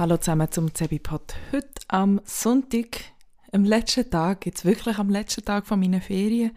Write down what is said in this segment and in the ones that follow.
Hallo zusammen zum Zebipod. Heute am Sonntag, am letzten Tag, jetzt wirklich am letzten Tag von meinen Ferien.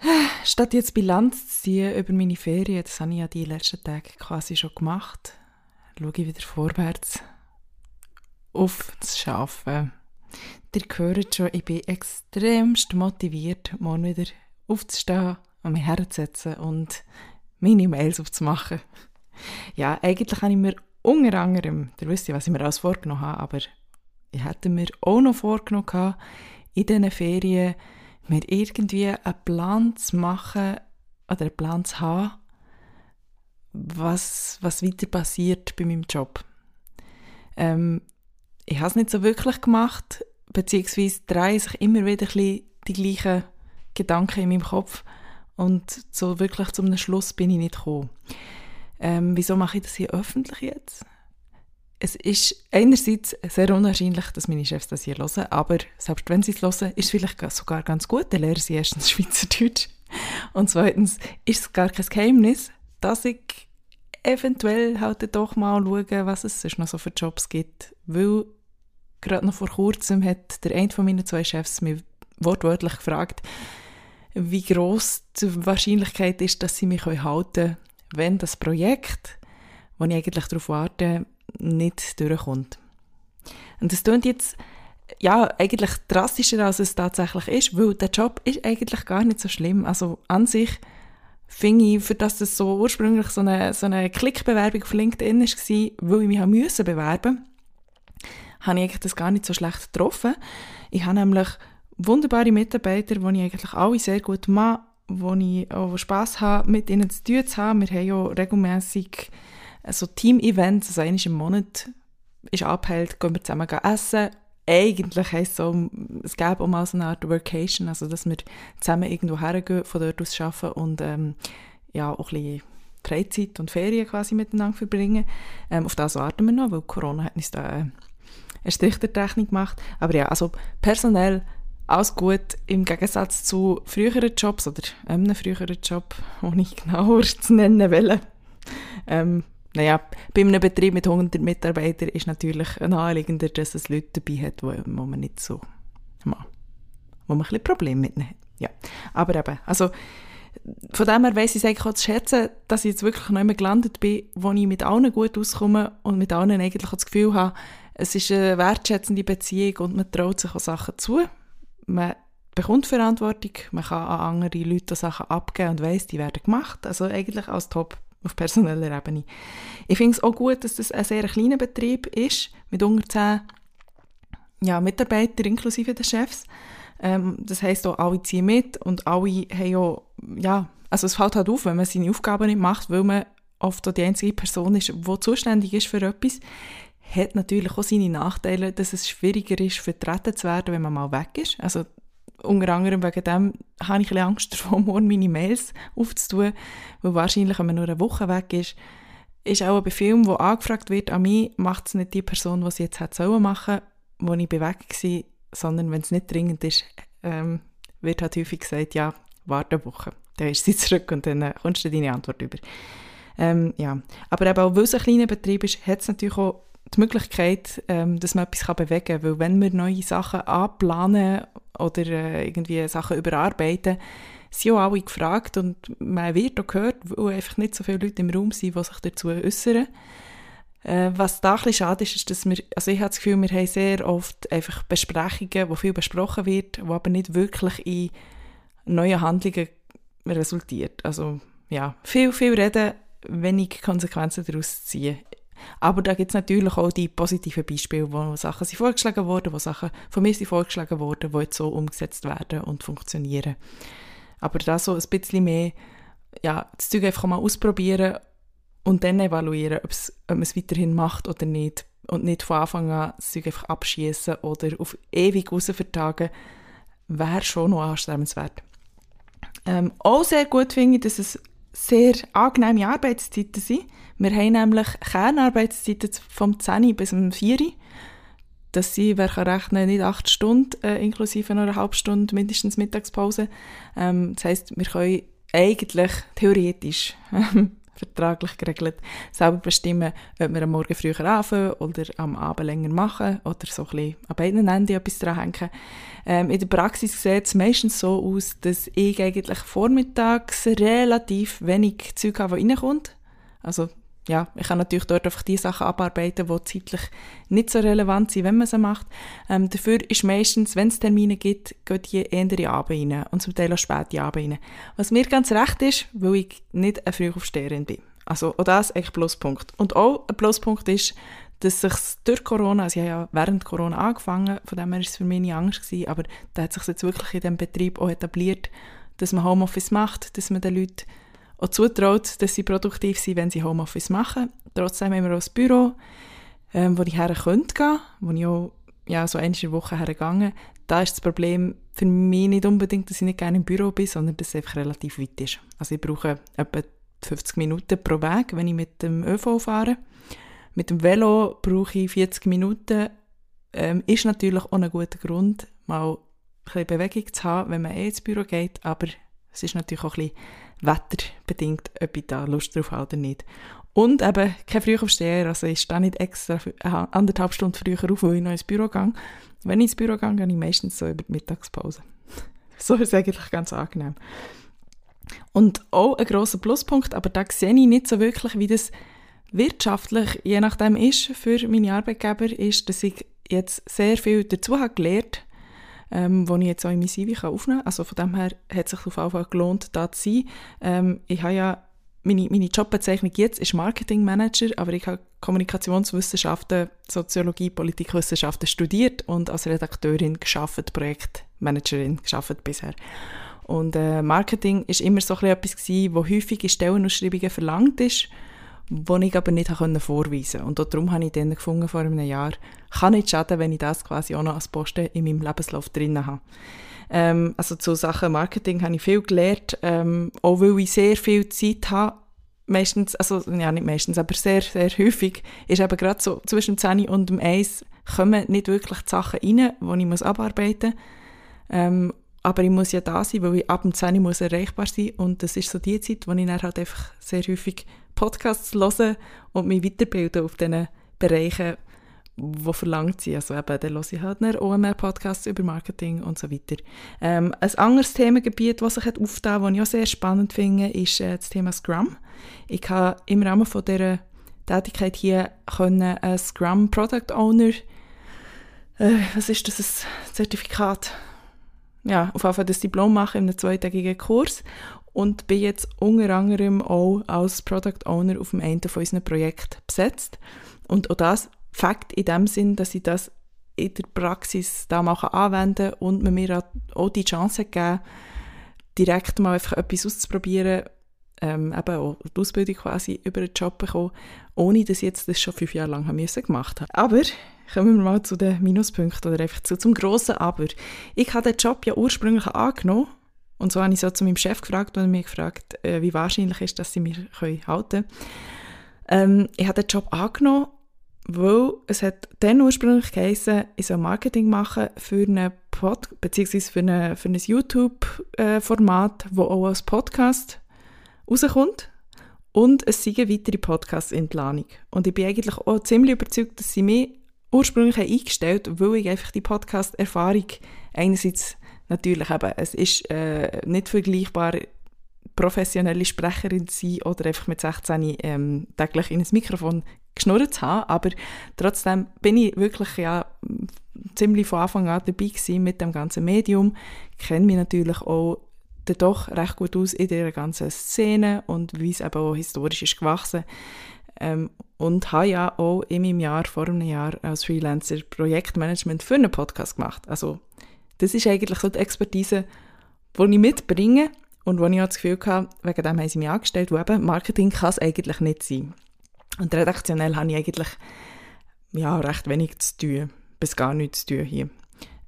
Statt jetzt Bilanz zu ziehen über meine Ferien, das habe ich ja die letzten Tage quasi schon gemacht, schaue ich wieder vorwärts auf das Arbeiten. Ihr hört schon, ich bin extremst motiviert, morgen wieder aufzustehen und mich herzusetzen und meine Mails aufzumachen. Ja, eigentlich habe ich mir unter anderem, ihr wisst ja, was ich mir alles vorgenommen habe, aber ich hätte mir auch noch vorgenommen in diesen Ferien mir irgendwie einen Plan zu machen oder einen Plan zu haben, was, was weiter passiert bei meinem Job. Ähm, ich habe es nicht so wirklich gemacht, beziehungsweise drehen sich immer wieder die gleichen Gedanken in meinem Kopf und so wirklich zum Schluss bin ich nicht gekommen. Ähm, wieso mache ich das hier öffentlich jetzt? Es ist einerseits sehr unwahrscheinlich, dass meine Chefs das hier hören, aber selbst wenn sie es hören, ist es vielleicht sogar ganz gut, dann lernen sie erstens Schweizerdeutsch. Und zweitens ist es gar kein Geheimnis, dass ich eventuell halt doch mal schaue, was es sonst noch so für Jobs gibt, weil gerade noch vor kurzem hat der eine von meinen zwei Chefs mich wortwörtlich gefragt, wie groß die Wahrscheinlichkeit ist, dass sie mich halten können, wenn das Projekt, wo ich eigentlich darauf warte, nicht durchkommt. Und das klingt jetzt ja, eigentlich drastischer, als es tatsächlich ist, weil der Job ist eigentlich gar nicht so schlimm. Also an sich finde ich, für das das so ursprünglich so eine, so eine Klickbewerbung auf LinkedIn war, weil ich mich müssen bewerben habe ich eigentlich das gar nicht so schlecht getroffen. Ich habe nämlich wunderbare Mitarbeiter, die ich eigentlich alle sehr gut mache, wo ich auch Spass habe, mit ihnen zu tun zu haben. Wir haben ja regelmässig so Team-Events, also einmal im Monat ist abhält, gehen wir zusammen essen. Eigentlich heisst es so, es gäbe auch mal so eine Art Workation, also dass wir zusammen irgendwo hergehen, von dort aus arbeiten und ähm, ja, auch ein bisschen Freizeit und Ferien quasi miteinander verbringen. Ähm, auf das warten wir noch, weil Corona hat uns da äh, eine Strich der Rechnung gemacht. Aber ja, also personell alles gut im Gegensatz zu früheren Jobs oder einem früheren Job, den ich genauer zu nennen will. Ähm, naja, bei einem Betrieb mit 100 Mitarbeitern ist natürlich naheliegender, dass es Leute dabei hat, wo, wo man nicht so, wo man ein bisschen Probleme mit hat. Ja, aber eben, also von dem her weiss ich es eigentlich auch zu schätzen, dass ich jetzt wirklich noch immer gelandet bin, wo ich mit allen gut auskomme und mit allen eigentlich auch das Gefühl habe, es ist eine wertschätzende Beziehung und man traut sich auch Sachen zu man bekommt Verantwortung, man kann an andere Leute Sachen abgeben und weiss, die werden gemacht. Also eigentlich als Top auf personeller Ebene. Ich finde es auch gut, dass das ein sehr kleiner Betrieb ist, mit unter 10 ja, Mitarbeitern inklusive der Chefs. Ähm, das heisst auch, alle ziehen mit und alle haben ja, ja, also es fällt halt auf, wenn man seine Aufgaben nicht macht, weil man oft auch die einzige Person ist, die zuständig ist für etwas, hat natürlich auch seine Nachteile, dass es schwieriger ist, vertreten zu werden, wenn man mal weg ist. Also unter anderem wegen dem habe ich ein Angst davor, morgen meine Mails aufzutun, weil wahrscheinlich, wenn man nur eine Woche weg ist, ist auch ein Film, wo angefragt wird an mich, macht es nicht die Person, die es jetzt hat sollen machen, wo ich weg war, sondern wenn es nicht dringend ist, ähm, wird halt häufig gesagt, ja, warte eine Woche, dann ist sie zurück und dann äh, kommst du deine Antwort über. Ähm, ja. Aber eben auch weil es ein kleiner Betrieb ist, hat es natürlich auch die Möglichkeit, ähm, dass man etwas bewegen kann. Weil wenn wir neue Sachen anplanen oder äh, irgendwie Sachen überarbeiten, sind auch alle gefragt und man wird auch gehört, weil einfach nicht so viele Leute im Raum sind, die sich dazu äußern. Äh, was da ein bisschen schade ist, ist, dass wir, also ich habe das Gefühl, wir haben sehr oft einfach Besprechungen, wo viel besprochen wird, wo aber nicht wirklich in neuen Handlungen resultiert. Also ja, viel, viel reden, wenig Konsequenzen daraus ziehen. Aber da gibt es natürlich auch die positiven Beispiele, wo Sachen sind vorgeschlagen wurden, wo Sachen von mir sind vorgeschlagen wurden, die jetzt so umgesetzt werden und funktionieren. Aber da so ein bisschen mehr, ja, das Zeug einfach mal ausprobieren und dann evaluieren, ob man es weiterhin macht oder nicht. Und nicht von Anfang an das Zeug einfach abschießen oder auf ewig rausvertagen, wäre schon noch anstrebenswert. Ähm, auch sehr gut finde ich, dass es sehr angenehme Arbeitszeiten sind. Wir haben nämlich Kernarbeitszeiten vom 10 bis um 4 Das sind, wer kann rechnen, nicht 8 Stunden, äh, inklusive noch eine halbe Stunde mindestens Mittagspause. Ähm, das heisst, wir können eigentlich theoretisch vertraglich geregelt, selber bestimmen, ob wir am Morgen früher anfangen oder am Abend länger machen oder so ein bisschen an beiden Enden etwas dranhängen. Ähm, in der Praxis sieht es meistens so aus, dass ich eigentlich vormittags relativ wenig Zeug habe, das reinkommt. Also ja, ich kann natürlich dort einfach die Sachen abarbeiten, die zeitlich nicht so relevant sind, wenn man sie macht. Ähm, dafür ist meistens, wenn es Termine gibt, geht die eher in Abend rein und zum Teil auch spät die Abend rein. Was mir ganz recht ist, weil ich nicht ein Frühaufsteherin bin. Also auch das ist echt Pluspunkt. Und auch ein Pluspunkt ist, dass sich durch Corona, also ich habe ja während Corona angefangen, von dem her war es für mich nie Angst gewesen, aber da hat sich jetzt wirklich in diesem Betrieb auch etabliert, dass man Homeoffice macht, dass man den Leuten auch zutraut, dass sie produktiv sind, wenn sie Homeoffice machen. Trotzdem haben wir auch ein Büro, ähm, wo ich her könnte gehen, wo ich auch ja, so eine Woche hergegangen Da ist das Problem für mich nicht unbedingt, dass ich nicht gerne im Büro bin, sondern dass es einfach relativ weit ist. Also ich brauche etwa 50 Minuten pro Weg, wenn ich mit dem ÖV fahre. Mit dem Velo brauche ich 40 Minuten. Ähm, ist natürlich auch ein guter Grund, mal ein bisschen Bewegung zu haben, wenn man eh ins Büro geht, aber es ist natürlich auch ein bisschen wetterbedingt, ob ich da Lust drauf habe oder nicht. Und eben kein Frühaufsteher, also ich stehe nicht extra anderthalb Stunden früher auf, weil ich noch ins Büro gehe. Wenn ich ins Büro gehe, gehe ich meistens so über die Mittagspause. so ist es eigentlich ganz angenehm. Und auch ein grosser Pluspunkt, aber da sehe ich nicht so wirklich, wie das wirtschaftlich je nachdem ist für meine Arbeitgeber, ist, dass ich jetzt sehr viel dazu habe gelernt ähm, wo ich jetzt auch in mein CV aufnehmen kann. Also von dem her hat es sich auf jeden Fall gelohnt, da zu sein. Ähm, ich habe ja, meine, meine Jobbezeichnung jetzt ist Marketing Manager, aber ich habe Kommunikationswissenschaften, Soziologie, Politikwissenschaften studiert und als Redakteurin geschafft, Projektmanagerin geschafft bisher. Und äh, Marketing ist immer so etwas gewesen, wo häufig in Stellenausschreibungen verlangt ist die ich aber nicht vorweisen konnte. Und darum habe ich dann gefunden, vor einem Jahr, kann nicht schaden, wenn ich das quasi auch noch als Posten in meinem Lebenslauf drin habe. Ähm, also zu Sachen Marketing habe ich viel gelernt, ähm, auch weil ich sehr viel Zeit habe, meistens, also ja nicht meistens, aber sehr, sehr häufig, ist eben gerade so zwischen dem 10 und dem 1 kommen nicht wirklich die Sachen rein, die ich muss abarbeiten muss. Ähm, aber ich muss ja da sein, weil ich ab dem 10 muss erreichbar sein und das ist so die Zeit, wo ich dann halt einfach sehr häufig Podcasts hören und mich weiterbilden auf diesen Bereichen, die verlangt sind. Also eben, dann höre ich halt einen OMR-Podcasts über Marketing und so weiter. Ähm, ein anderes Themengebiet, das sich aufgetan hat, das ich auch sehr spannend finde, ist äh, das Thema Scrum. Ich habe im Rahmen von dieser Tätigkeit hier können ein Scrum Product Owner, äh, was ist das, ein Zertifikat? Ja, auf jeden Fall das Diplom machen in einem zweitägigen Kurs und bin jetzt unter anderem auch als Product Owner auf dem einen von unseren Projekten besetzt. Und auch das Fakt in dem Sinn, dass ich das in der Praxis da mal anwenden kann und man mir auch die Chance gegeben direkt mal einfach etwas auszuprobieren, ähm, eben auch die Ausbildung quasi über den Job bekommen, ohne dass ich jetzt das schon fünf Jahre lang haben müssen gemacht habe. Aber kommen wir mal zu den Minuspunkten oder einfach zu, zum grossen Aber. Ich habe den Job ja ursprünglich angenommen und so habe ich so zu meinem Chef gefragt und mich gefragt, äh, wie wahrscheinlich ist, dass sie mich können halten. Ähm, ich habe den Job angenommen, weil es hat dann ursprünglich geheißen, ich soll Marketing machen für einen Pod beziehungsweise für, eine, für ein YouTube-Format, äh, wo auch als Podcast rauskommt. Und es sind weitere Podcasts in Planung. Und ich bin eigentlich auch ziemlich überzeugt, dass sie mich ursprünglich eingestellt haben, weil ich einfach die Podcast-Erfahrung einerseits natürlich eben, es ist äh, nicht vergleichbar, professionelle Sprecherin zu sein oder einfach mit 16 ähm, täglich in ein Mikrofon geschnurrt zu haben, aber trotzdem bin ich wirklich ja ziemlich von Anfang an dabei gewesen mit dem ganzen Medium, kenne mich natürlich auch doch recht gut aus in der ganzen Szene und wie es eben auch historisch ist gewachsen. Ähm, und habe ja auch in meinem Jahr, vor einem Jahr als Freelancer Projektmanagement für einen Podcast gemacht. Also das ist eigentlich so die Expertise, die ich mitbringe und wo ich auch das Gefühl habe, wegen dem haben sie mich angestellt, wo eben Marketing kann es eigentlich nicht sein. Und redaktionell habe ich eigentlich ja, recht wenig zu tun, bis gar nichts zu tun hier.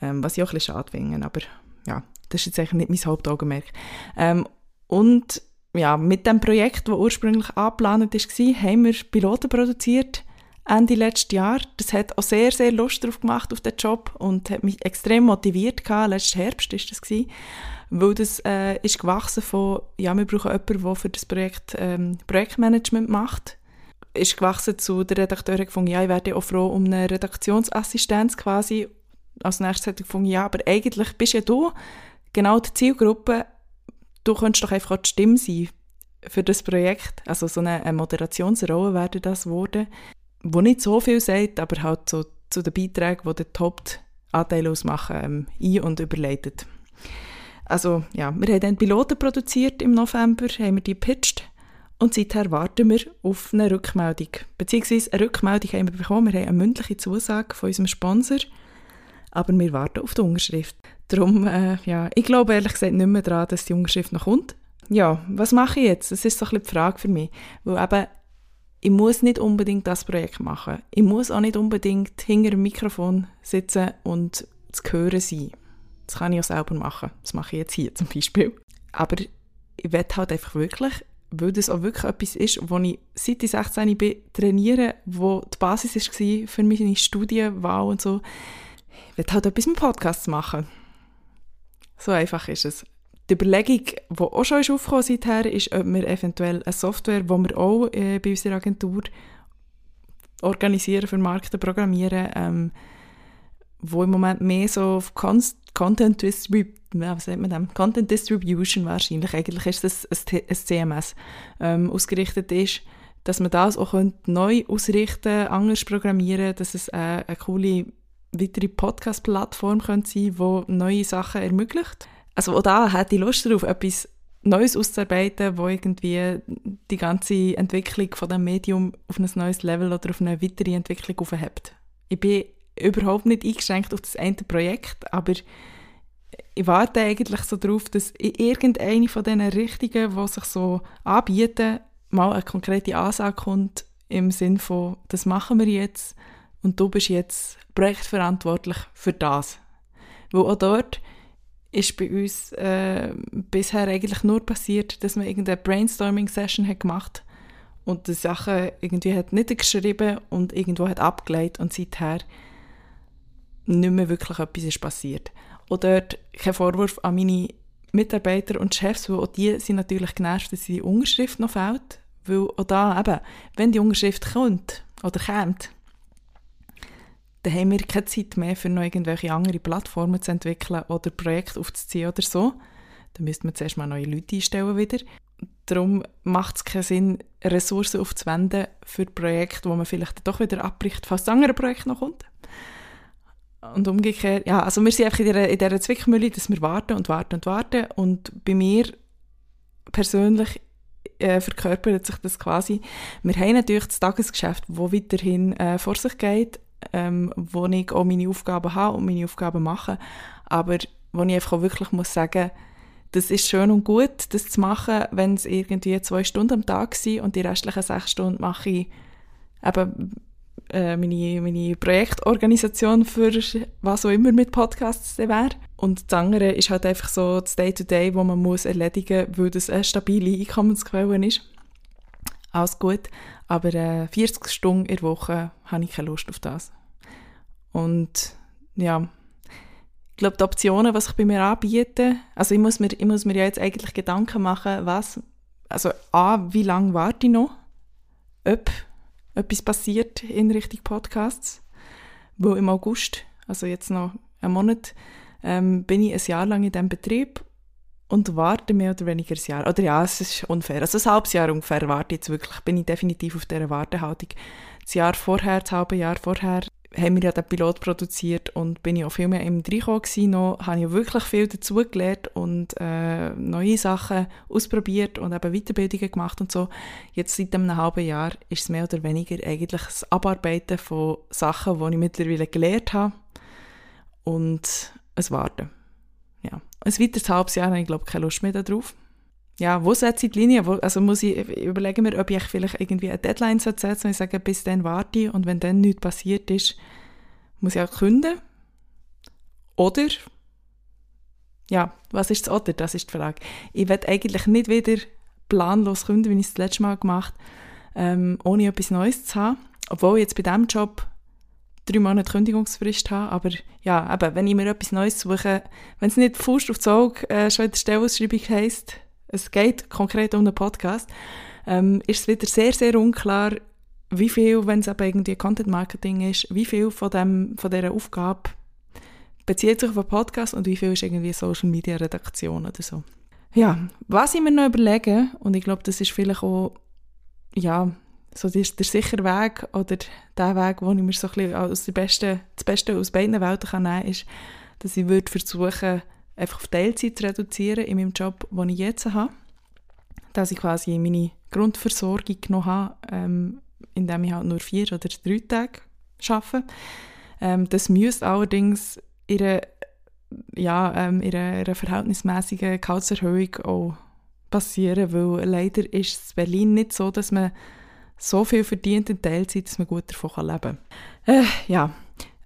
Ähm, was ich auch ein bisschen schade finde, aber ja, das ist jetzt eigentlich nicht mein Hauptaugenmerk. Ähm, und ja, mit dem Projekt, das ursprünglich angeplant war, haben wir Piloten produziert, Ende letzten Jahr. Das hat auch sehr, sehr Lust drauf gemacht auf den Job und hat mich extrem motiviert gehabt. Letzten Herbst ist das gewesen, weil das äh, ist gewachsen von, ja, wir brauchen jemanden, der für das Projekt ähm, Projektmanagement macht. Ist gewachsen zu der Redakteurin gefunden, ja, ich werde auch froh um eine Redaktionsassistenz quasi. Als nächstes hat ich gefunden, ja, aber eigentlich bist ja du genau die Zielgruppe, du könntest doch einfach auch die Stimme sein für das Projekt. Also so eine, eine Moderationsrolle wäre das geworden wo nicht so viel sagt, aber halt so zu den Beiträgen, die den Hauptanteil ausmachen, ähm, ein- und überleitet. Also ja, wir haben dann Piloten produziert im November, haben wir die gepitcht und seither warten wir auf eine Rückmeldung. Beziehungsweise eine Rückmeldung haben wir bekommen, wir haben eine mündliche Zusage von unserem Sponsor, aber wir warten auf die Unterschrift. Darum, äh, ja, ich glaube ehrlich gesagt nicht mehr daran, dass die Unterschrift noch kommt. Ja, was mache ich jetzt? Das ist so ein bisschen die Frage für mich. Weil eben ich muss nicht unbedingt das Projekt machen. Ich muss auch nicht unbedingt hinter dem Mikrofon sitzen und zu hören sein. Das kann ich auch selber machen. Das mache ich jetzt hier zum Beispiel. Aber ich will halt einfach wirklich, weil das auch wirklich etwas ist, wo ich seit ich 16 bin, trainiere, wo die Basis war für meine Studienwahl und so. Ich will halt etwas mit Podcasts machen. So einfach ist es die Überlegung, die auch schon ist aufgekommen seither, ist, ob wir eventuell eine Software, die wir auch äh, bei unserer Agentur organisieren, vermarkten, programmieren, ähm, wo im Moment mehr so auf Content, Distrib ja, was man dem? Content Distribution wahrscheinlich, eigentlich ist das ein, ein CMS, ähm, ausgerichtet ist, dass man das auch neu ausrichten anders programmieren, dass es äh, eine coole weitere Podcast-Plattform sein könnte, die neue Sachen ermöglicht also auch da hätte ich Lust darauf, etwas Neues auszuarbeiten, wo irgendwie die ganze Entwicklung von dem Medium auf ein neues Level oder auf eine weitere Entwicklung aufhebt. Ich bin überhaupt nicht eingeschränkt auf das eine Projekt, aber ich warte eigentlich so darauf, dass in irgendeine von diesen Richtungen, die sich so anbieten, mal eine konkrete Ansage kommt im Sinn von, das machen wir jetzt und du bist jetzt projektverantwortlich für das. Weil auch dort ist bei uns äh, bisher eigentlich nur passiert, dass man irgendeine Brainstorming-Session hat gemacht und die Sachen irgendwie hat niedergeschrieben und irgendwo hat abgelegt und seither nicht mehr wirklich etwas ist passiert. Oder kein Vorwurf an meine Mitarbeiter und Chefs, weil auch die sind natürlich genervt, dass die Unterschrift noch fehlt, weil auch da eben, wenn die Unterschrift kommt oder kommt, dann haben wir keine Zeit mehr, für noch irgendwelche andere Plattformen zu entwickeln oder Projekte aufzuziehen oder so. Dann müsste man zuerst mal neue Leute einstellen wieder. Darum macht es keinen Sinn, Ressourcen aufzuwenden für Projekte, wo man vielleicht doch wieder abbricht, falls das andere Projekt noch kommt. Und umgekehrt, ja, also wir sind einfach in dieser, in dieser Zwickmühle, dass wir warten und warten und warten. Und bei mir persönlich äh, verkörpert sich das quasi. Wir haben natürlich das Tagesgeschäft, das weiterhin äh, vor sich geht, ähm, wo ich auch meine Aufgaben habe und meine Aufgaben mache, aber wo ich einfach auch wirklich muss sagen, das ist schön und gut, das zu machen, wenn es irgendwie zwei Stunden am Tag sind und die restlichen sechs Stunden mache ich eben äh, meine, meine Projektorganisation für was auch immer mit Podcasts wäre. Und das andere ist halt einfach so das Day-to-Day, -Day, wo man muss erledigen muss, weil das eine stabile Einkommensquelle ist. Alles gut. Aber äh, 40 Stunden in der Woche habe ich keine Lust auf das. Und ja, ich glaube, die Optionen, was ich bei mir anbiete, also ich muss mir, ich muss mir ja jetzt eigentlich Gedanken machen, was, also A, wie lange warte ich noch, ob etwas passiert in Richtung Podcasts, wo im August, also jetzt noch einen Monat, ähm, bin ich ein Jahr lang in diesem Betrieb und warte mehr oder weniger ein Jahr. Oder ja, es ist unfair. Also ein halbes Jahr ungefähr warte ich jetzt wirklich. Bin ich definitiv auf dieser Wartehaltung. Das Jahr vorher, das halbe Jahr vorher, haben wir ja den Pilot produziert und bin ich auch viel mehr im Dreikommen gewesen noch, habe ich wirklich viel dazugelernt und äh, neue Sachen ausprobiert und eben Weiterbildungen gemacht und so. Jetzt seit einem halben Jahr ist es mehr oder weniger eigentlich das Abarbeiten von Sachen, die ich mittlerweile gelernt habe und es Warten ein weiteres halbes Jahr habe ich, glaube keine Lust mehr darauf. Ja, wo setze ich die Linie? Wo, also muss ich überlegen mir, ob ich vielleicht irgendwie eine Deadline setze und ich sage, bis dann warte ich und wenn dann nichts passiert ist, muss ich auch künden. Oder, ja, was ist das Oder? Das ist die Frage. Ich will eigentlich nicht wieder planlos künden, wie ich es das letzte Mal gemacht habe, ähm, ohne etwas Neues zu haben. obwohl ich jetzt bei diesem Job drei Monate Kündigungsfrist habe, aber ja, eben, wenn ich mir etwas Neues suche, wenn es nicht Faust auf das Auge äh, schon in der Stellenausschreibung heisst, es geht konkret um einen Podcast, ähm, ist es wieder sehr, sehr unklar, wie viel, wenn es eben irgendwie Content Marketing ist, wie viel von, dem, von dieser Aufgabe bezieht sich auf einen Podcast und wie viel ist irgendwie Social Media Redaktion oder so. Ja, was ich mir noch überlege, und ich glaube, das ist vielleicht auch, ja, so der, der sichere Weg oder der Weg, wo ich mir so ein aus der besten, das Beste aus beiden Welten kann nehmen kann, ist, dass ich würde versuchen, einfach auf Teilzeit zu reduzieren in meinem Job, den ich jetzt habe. Dass ich quasi meine Grundversorgung noch habe, ähm, indem ich halt nur vier oder drei Tage arbeite. Ähm, das müsste allerdings in einer, ja, ähm, in einer, einer verhältnismäßigen Gehaltserhöhung auch passieren, weil leider ist es in Berlin nicht so, dass man so viel verdient in Teilzeit, dass man gut davon leben kann. Äh, ja,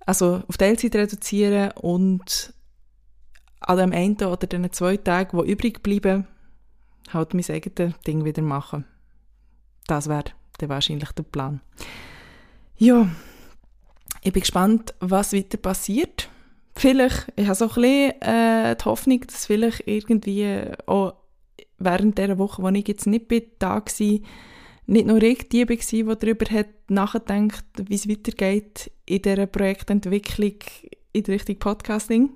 also auf Teilzeit reduzieren und an dem einen oder den zwei Tagen, die übrig bleiben, halt mein eigenes Ding wieder machen. Das wäre dann wahrscheinlich der Plan. Ja, ich bin gespannt, was weiter passiert. Vielleicht, ich habe so ein bisschen äh, die Hoffnung, dass vielleicht irgendwie auch während dieser Woche, wo ich jetzt nicht bin, da war, nicht nur ich die war, die darüber hat nachgedacht, wie es weitergeht in dieser Projektentwicklung in Richtung Podcasting.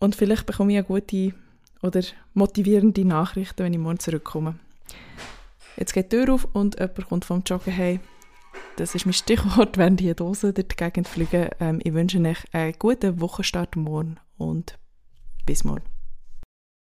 Und vielleicht bekomme ich eine gute oder motivierende Nachrichten, wenn ich morgen zurückkomme. Jetzt geht die Tür auf und jemand kommt vom Joggen heim. Das ist mein Stichwort, während die Dosen durch die Gegend fliegen. Ähm, ich wünsche euch einen guten Wochenstart morgen und bis morgen.